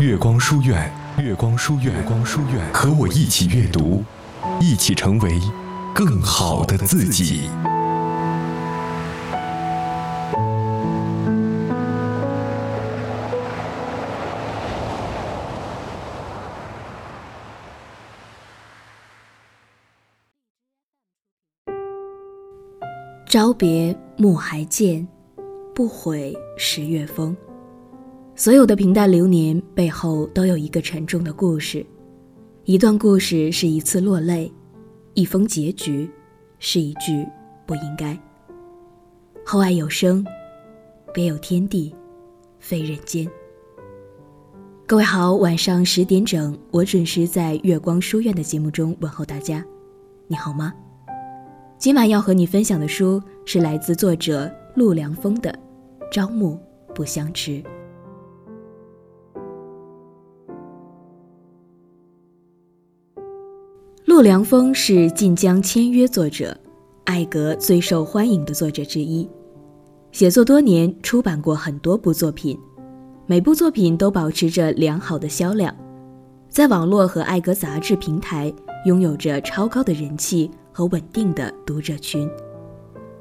月光书院，月光书院，月光书院，和我一起阅读，一起成为更好的自己。朝别暮还见，不悔十月风。所有的平淡流年背后都有一个沉重的故事，一段故事是一次落泪，一封结局是一句不应该。后爱有声，别有天地，非人间。各位好，晚上十点整，我准时在月光书院的节目中问候大家，你好吗？今晚要和你分享的书是来自作者陆良风的《朝暮不相识》。陆良风是晋江签约作者，艾格最受欢迎的作者之一，写作多年，出版过很多部作品，每部作品都保持着良好的销量，在网络和艾格杂志平台拥有着超高的人气。和稳定的读者群，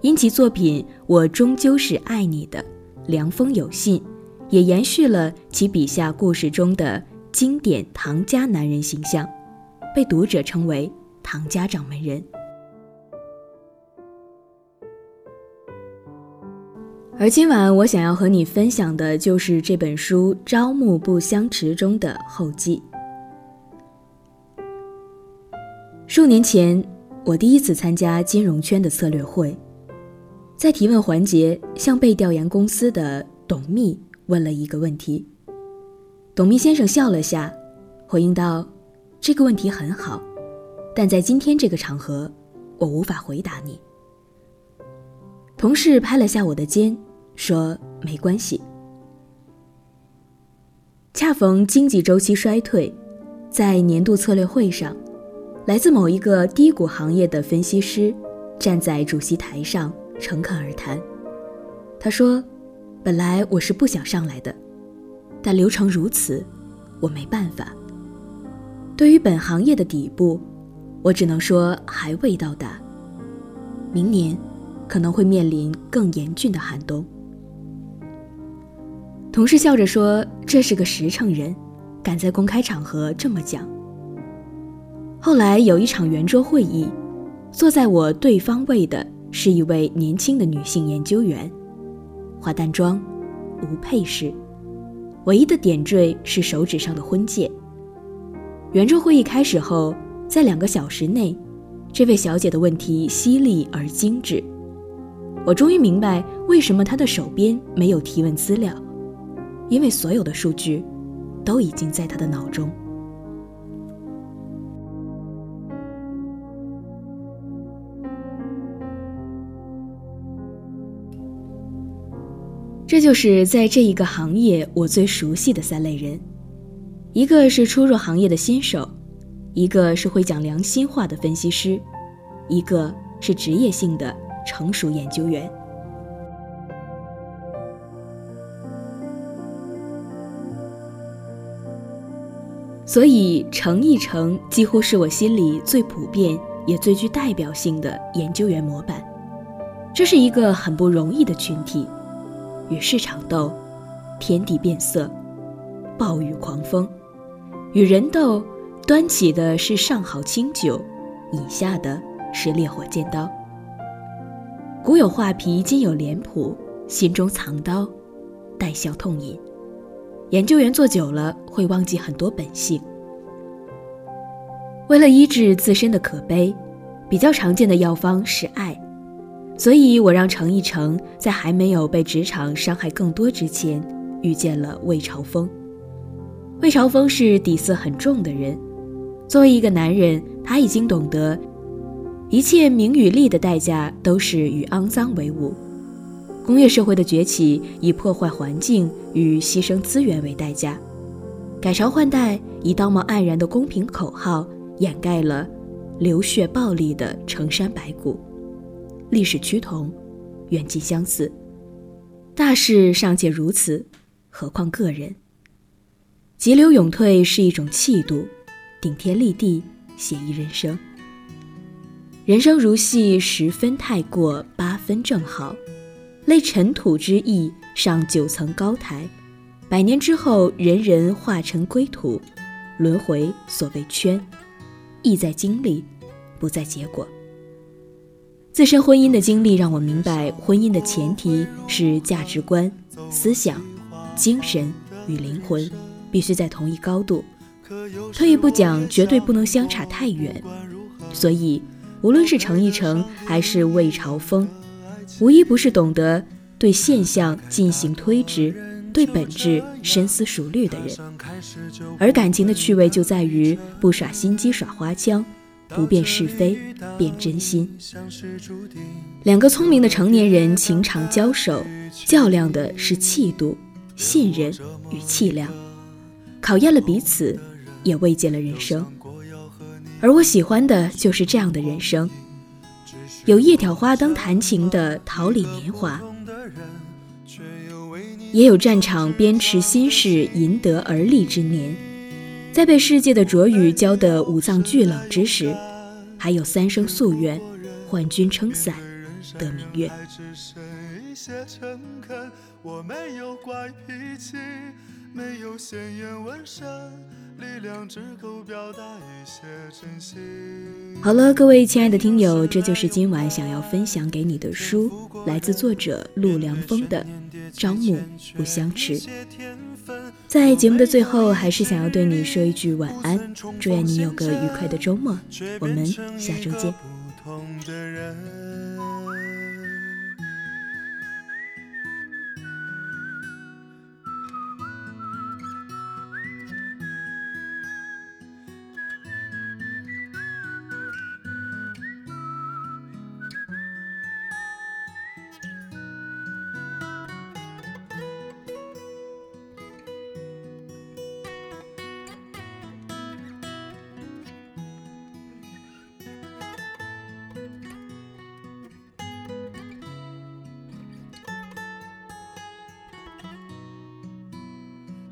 因其作品《我终究是爱你的》，凉风有信，也延续了其笔下故事中的经典唐家男人形象，被读者称为“唐家掌门人”。而今晚我想要和你分享的就是这本书《朝暮不相持》中的后记。数年前。我第一次参加金融圈的策略会，在提问环节，向被调研公司的董秘问了一个问题。董秘先生笑了下，回应道：“这个问题很好，但在今天这个场合，我无法回答你。”同事拍了下我的肩，说：“没关系。”恰逢经济周期衰退，在年度策略会上。来自某一个低谷行业的分析师，站在主席台上诚恳而谈。他说：“本来我是不想上来的，但流程如此，我没办法。对于本行业的底部，我只能说还未到达。明年可能会面临更严峻的寒冬。”同事笑着说：“这是个实诚人，敢在公开场合这么讲。”后来有一场圆桌会议，坐在我对方位的是一位年轻的女性研究员，化淡妆，无配饰，唯一的点缀是手指上的婚戒。圆桌会议开始后，在两个小时内，这位小姐的问题犀利而精致，我终于明白为什么她的手边没有提问资料，因为所有的数据，都已经在她的脑中。这就是在这一个行业我最熟悉的三类人，一个是初入行业的新手，一个是会讲良心话的分析师，一个是职业性的成熟研究员。所以，程一成几乎是我心里最普遍也最具代表性的研究员模板。这是一个很不容易的群体。与市场斗，天地变色，暴雨狂风；与人斗，端起的是上好清酒，饮下的是烈火尖刀。古有画皮，今有脸谱，心中藏刀，带笑痛饮。研究员做久了，会忘记很多本性。为了医治自身的可悲，比较常见的药方是爱。所以我让程一成在还没有被职场伤害更多之前，遇见了魏朝峰。魏朝峰是底色很重的人，作为一个男人，他已经懂得，一切名与利的代价都是与肮脏为伍。工业社会的崛起以破坏环境与牺牲资源为代价，改朝换代以道貌岸然的公平口号掩盖了流血暴力的成山白骨。历史趋同，远近相似，大事尚且如此，何况个人？急流勇退是一种气度，顶天立地，写意人生。人生如戏，十分太过，八分正好。类尘土之意，上九层高台。百年之后，人人化成归土，轮回所谓圈，意在经历，不在结果。自身婚姻的经历让我明白，婚姻的前提是价值观、思想、精神与灵魂必须在同一高度。退一步讲，绝对不能相差太远。所以，无论是程一成还是魏朝峰。无一不是懂得对现象进行推知，对本质深思熟虑的人。而感情的趣味就在于不耍心机耍花枪，不辨是非辨真心。两个聪明的成年人情场交手，较量的是气度、信任与气量，考验了彼此，也慰藉了人生。而我喜欢的就是这样的人生。有夜挑花灯弹琴的桃李年华，也有战场边持心事赢得而立之年，在被世界的浊雨浇得五脏俱冷之时，还有三生夙愿，换君撑伞得明月。好了，各位亲爱的听友，这就是今晚想要分享给你的书，来自作者陆良风的《朝暮不相识》。在节目的最后，还是想要对你说一句晚安，祝愿你有个愉快的周末，我们下周见。